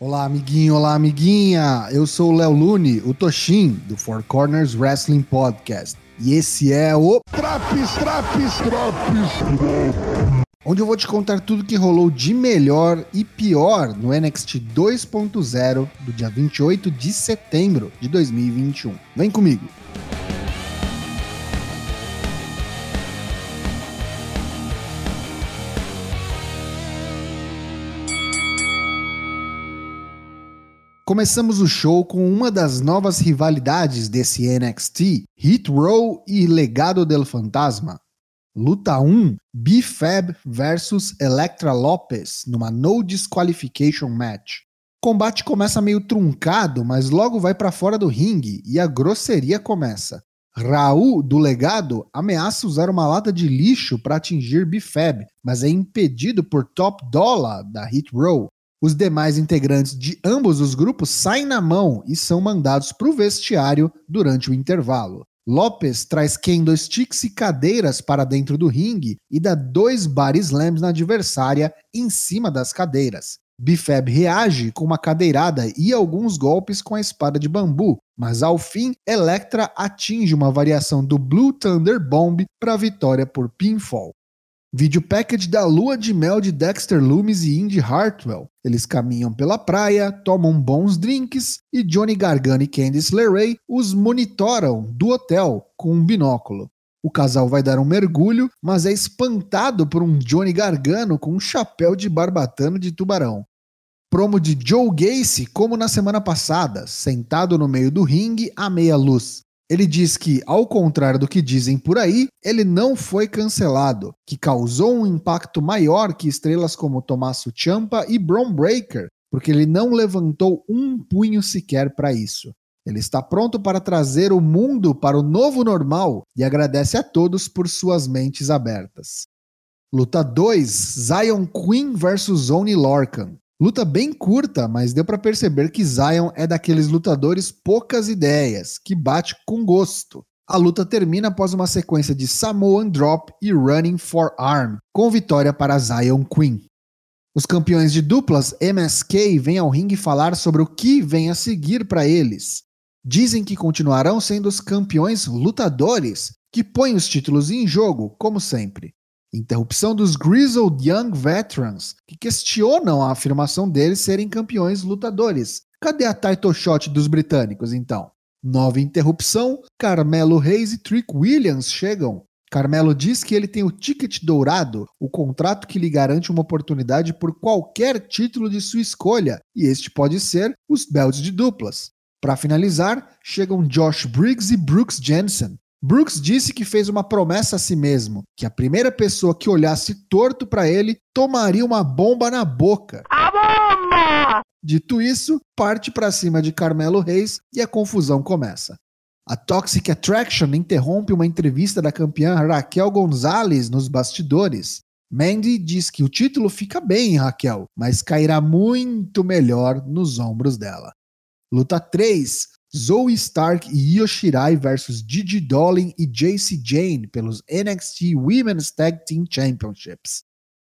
Olá, amiguinho, olá, amiguinha. Eu sou o Léo Lune, o Toshin, do Four Corners Wrestling Podcast. E esse é o Traps, traps, traps, onde eu vou te contar tudo que rolou de melhor e pior no NXT 2.0 do dia 28 de setembro de 2021. Vem comigo. Começamos o show com uma das novas rivalidades desse NXT, Hit Row e Legado del Fantasma. Luta 1, B-Fab versus Electra Lopez, numa No Disqualification Match. O combate começa meio truncado, mas logo vai para fora do ringue e a grosseria começa. Raul, do legado, ameaça usar uma lata de lixo para atingir B-Fab, mas é impedido por Top Dollar, da Hit Row, os demais integrantes de ambos os grupos saem na mão e são mandados para o vestiário durante o intervalo. Lopes traz candlesticks e cadeiras para dentro do ringue e dá dois bar slams na adversária em cima das cadeiras. Bifab reage com uma cadeirada e alguns golpes com a espada de bambu, mas ao fim, Electra atinge uma variação do Blue Thunder Bomb para vitória por pinfall. Vídeo package da lua de mel de Dexter Loomis e Indy Hartwell. Eles caminham pela praia, tomam bons drinks e Johnny Gargano e Candice LeRae os monitoram do hotel com um binóculo. O casal vai dar um mergulho, mas é espantado por um Johnny Gargano com um chapéu de barbatana de tubarão. Promo de Joe Gacy, como na semana passada, sentado no meio do ringue à meia luz. Ele diz que, ao contrário do que dizem por aí, ele não foi cancelado, que causou um impacto maior que estrelas como Tommaso Ciampa e Braun Breaker, porque ele não levantou um punho sequer para isso. Ele está pronto para trazer o mundo para o novo normal e agradece a todos por suas mentes abertas. Luta 2: Zion Queen vs Oni Lorcan. Luta bem curta, mas deu para perceber que Zion é daqueles lutadores poucas ideias, que bate com gosto. A luta termina após uma sequência de Samoan Drop e Running for Arm, com vitória para Zion Queen. Os campeões de duplas MSK vêm ao ringue falar sobre o que vem a seguir para eles. Dizem que continuarão sendo os campeões lutadores, que põem os títulos em jogo, como sempre. Interrupção dos Grizzled Young Veterans, que questionam a afirmação deles serem campeões lutadores. Cadê a title shot dos britânicos, então? Nova interrupção, Carmelo Reis e Trick Williams chegam. Carmelo diz que ele tem o ticket dourado, o contrato que lhe garante uma oportunidade por qualquer título de sua escolha, e este pode ser os belts de duplas. Para finalizar, chegam Josh Briggs e Brooks Jensen. Brooks disse que fez uma promessa a si mesmo, que a primeira pessoa que olhasse torto para ele tomaria uma bomba na boca. A bomba! Dito isso, parte para cima de Carmelo Reis e a confusão começa. A Toxic Attraction interrompe uma entrevista da campeã Raquel Gonzalez nos bastidores. Mandy diz que o título fica bem, Raquel, mas cairá muito melhor nos ombros dela. Luta 3: Zoe Stark e Io Shirai versus Gigi Dolin e JC Jane pelos NXT Women's Tag Team Championships.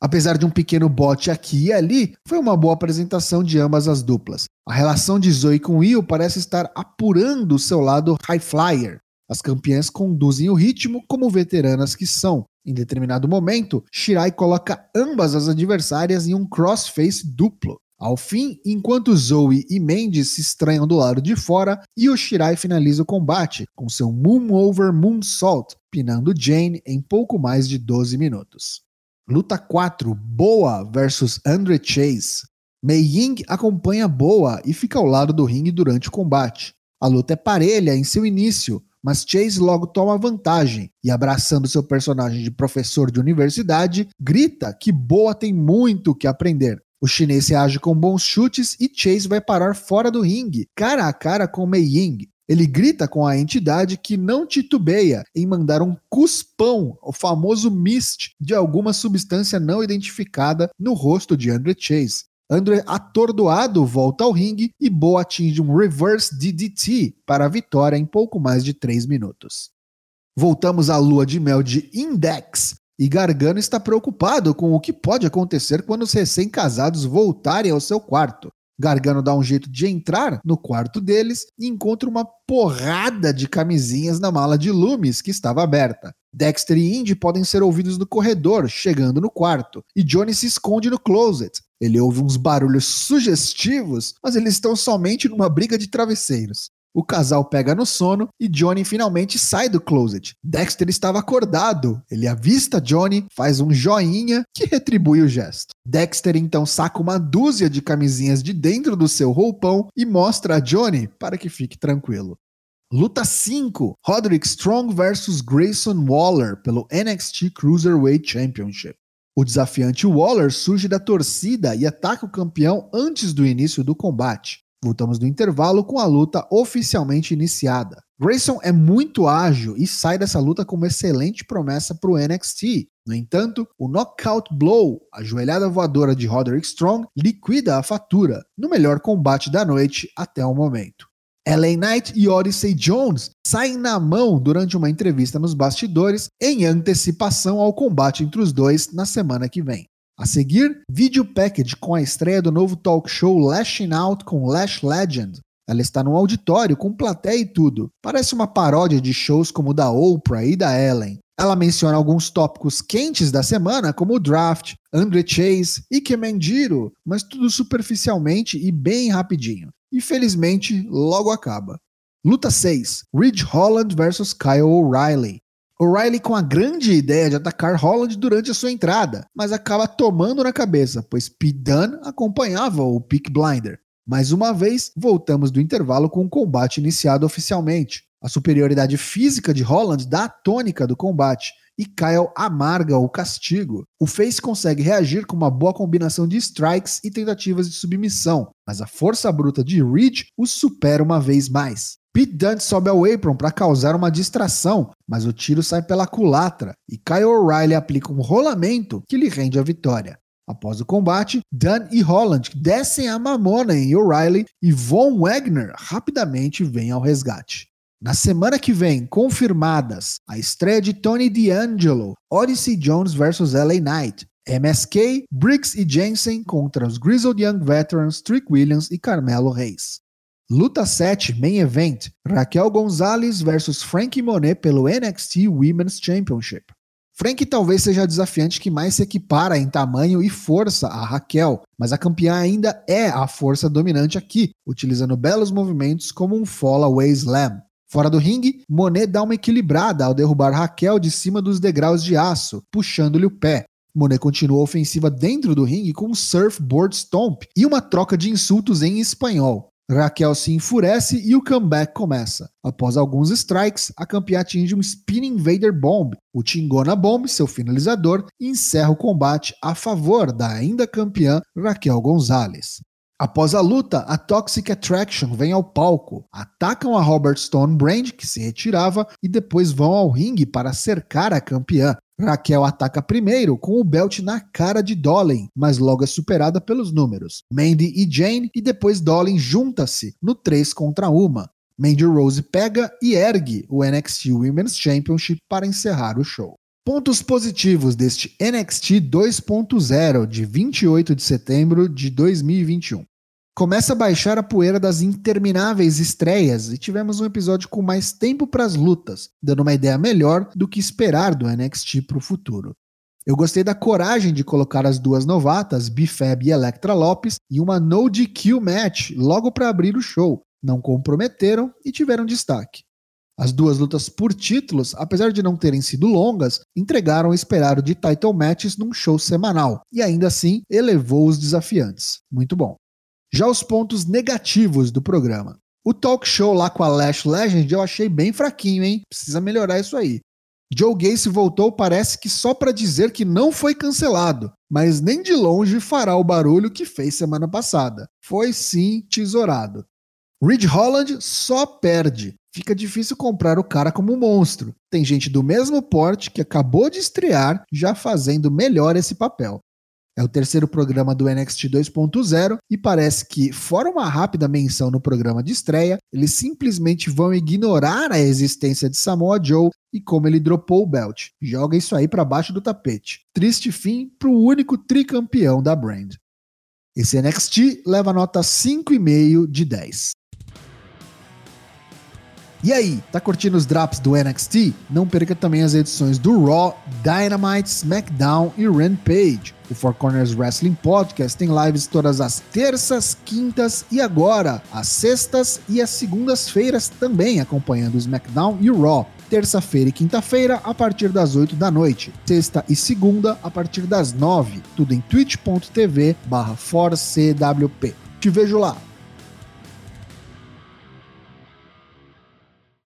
Apesar de um pequeno bote aqui e ali, foi uma boa apresentação de ambas as duplas. A relação de Zoe com Io parece estar apurando o seu lado high flyer. As campeãs conduzem o ritmo como veteranas que são. Em determinado momento, Shirai coloca ambas as adversárias em um crossface duplo. Ao fim, enquanto Zoe e Mendes se estranham do lado de fora, Yoshirai finaliza o combate com seu Moon Over Moonsault, pinando Jane em pouco mais de 12 minutos. Luta 4: Boa versus Andre Chase. Mei Ying acompanha Boa e fica ao lado do ringue durante o combate. A luta é parelha em seu início, mas Chase logo toma vantagem e, abraçando seu personagem de professor de universidade, grita que Boa tem muito o que aprender o chinês reage com bons chutes e Chase vai parar fora do ringue, cara a cara com Mei Ying. Ele grita com a entidade que não titubeia em mandar um cuspão, o famoso mist, de alguma substância não identificada no rosto de Andre Chase. Andre, atordoado, volta ao ringue e Bo atinge um reverse DDT para a vitória em pouco mais de 3 minutos. Voltamos à lua de mel de Index, e Gargano está preocupado com o que pode acontecer quando os recém-casados voltarem ao seu quarto. Gargano dá um jeito de entrar no quarto deles e encontra uma porrada de camisinhas na mala de Loomis que estava aberta. Dexter e Indy podem ser ouvidos no corredor, chegando no quarto, e Johnny se esconde no closet. Ele ouve uns barulhos sugestivos, mas eles estão somente numa briga de travesseiros. O casal pega no sono e Johnny finalmente sai do closet. Dexter estava acordado. Ele avista Johnny, faz um joinha que retribui o gesto. Dexter então saca uma dúzia de camisinhas de dentro do seu roupão e mostra a Johnny para que fique tranquilo. Luta 5: Roderick Strong versus Grayson Waller pelo NXT Cruiserweight Championship. O desafiante Waller surge da torcida e ataca o campeão antes do início do combate. Voltamos do intervalo com a luta oficialmente iniciada. Grayson é muito ágil e sai dessa luta com uma excelente promessa para o NXT. No entanto, o Knockout Blow, a joelhada voadora de Roderick Strong, liquida a fatura, no melhor combate da noite até o momento. LA Knight e Odyssey Jones saem na mão durante uma entrevista nos bastidores em antecipação ao combate entre os dois na semana que vem. A seguir, vídeo package com a estreia do novo talk show Lashing Out com Lash Legend. Ela está no auditório com plateia e tudo. Parece uma paródia de shows como o da Oprah e da Ellen. Ela menciona alguns tópicos quentes da semana, como o draft, Andre Chase e Kemendiro, mas tudo superficialmente e bem rapidinho. E felizmente, logo acaba. Luta 6: Ridge Holland vs Kyle O'Reilly. O'Reilly com a grande ideia de atacar Holland durante a sua entrada, mas acaba tomando na cabeça, pois Dunne acompanhava o Peak Blinder. Mais uma vez, voltamos do intervalo com o combate iniciado oficialmente. A superioridade física de Holland dá a tônica do combate e Kyle amarga o castigo. O Face consegue reagir com uma boa combinação de strikes e tentativas de submissão, mas a força bruta de Reed o supera uma vez mais. Pete Dunne sobe ao apron para causar uma distração, mas o tiro sai pela culatra e Kyle O'Reilly aplica um rolamento que lhe rende a vitória. Após o combate, Dunn e Holland descem a mamona em O'Reilly e Von Wagner rapidamente vem ao resgate. Na semana que vem, confirmadas a estreia de Tony D'Angelo, Odyssey Jones vs LA Knight, MSK, Briggs e Jensen contra os Grizzled Young Veterans Trick Williams e Carmelo Reis. Luta 7, Main Event, Raquel Gonzalez versus Frankie Monet pelo NXT Women's Championship. Frank talvez seja a desafiante que mais se equipara em tamanho e força a Raquel, mas a campeã ainda é a força dominante aqui, utilizando belos movimentos como um Fallaway Slam. Fora do ringue, Monet dá uma equilibrada ao derrubar Raquel de cima dos degraus de aço, puxando-lhe o pé. Monet continua a ofensiva dentro do ringue com um surfboard stomp e uma troca de insultos em espanhol. Raquel se enfurece e o comeback começa. Após alguns strikes, a campeã atinge um Spinning Invader Bomb. O Tingona Bomb, seu finalizador, encerra o combate a favor da ainda campeã Raquel Gonzalez. Após a luta, a Toxic Attraction vem ao palco, atacam a Robert Stone Brand, que se retirava, e depois vão ao ringue para cercar a campeã. Raquel ataca primeiro com o belt na cara de Dolin, mas logo é superada pelos números. Mandy e Jane e depois Dolin junta-se no 3 contra 1. Mandy Rose pega e ergue o NXT Women's Championship para encerrar o show. Pontos positivos deste NXT 2.0 de 28 de setembro de 2021 começa a baixar a poeira das intermináveis estreias e tivemos um episódio com mais tempo para as lutas, dando uma ideia melhor do que esperar do NXT para o futuro. Eu gostei da coragem de colocar as duas novatas, Bifab e Electra Lopes, em uma no DQ match logo para abrir o show. Não comprometeram e tiveram destaque. As duas lutas por títulos, apesar de não terem sido longas, entregaram o esperado de title matches num show semanal e ainda assim elevou os desafiantes. Muito bom. Já os pontos negativos do programa. O talk show lá com a Lash Legend eu achei bem fraquinho, hein? Precisa melhorar isso aí. Joe Gacy voltou, parece que só para dizer que não foi cancelado, mas nem de longe fará o barulho que fez semana passada. Foi sim tesourado. Reed Holland só perde. Fica difícil comprar o cara como monstro. Tem gente do mesmo porte que acabou de estrear já fazendo melhor esse papel. É o terceiro programa do NXT 2.0 e parece que, fora uma rápida menção no programa de estreia, eles simplesmente vão ignorar a existência de Samoa Joe e como ele dropou o belt. Joga isso aí para baixo do tapete. Triste fim para o único tricampeão da brand. Esse NXT leva nota 5,5 de 10. E aí, tá curtindo os drops do NXT? Não perca também as edições do Raw, Dynamite, SmackDown e Rampage. O Four Corners Wrestling Podcast tem lives todas as terças, quintas e agora, às sextas e às segundas-feiras também, acompanhando o SmackDown e o Raw. Terça-feira e quinta-feira, a partir das 8 da noite. Sexta e segunda, a partir das 9. Tudo em twitch.tv barra Te vejo lá.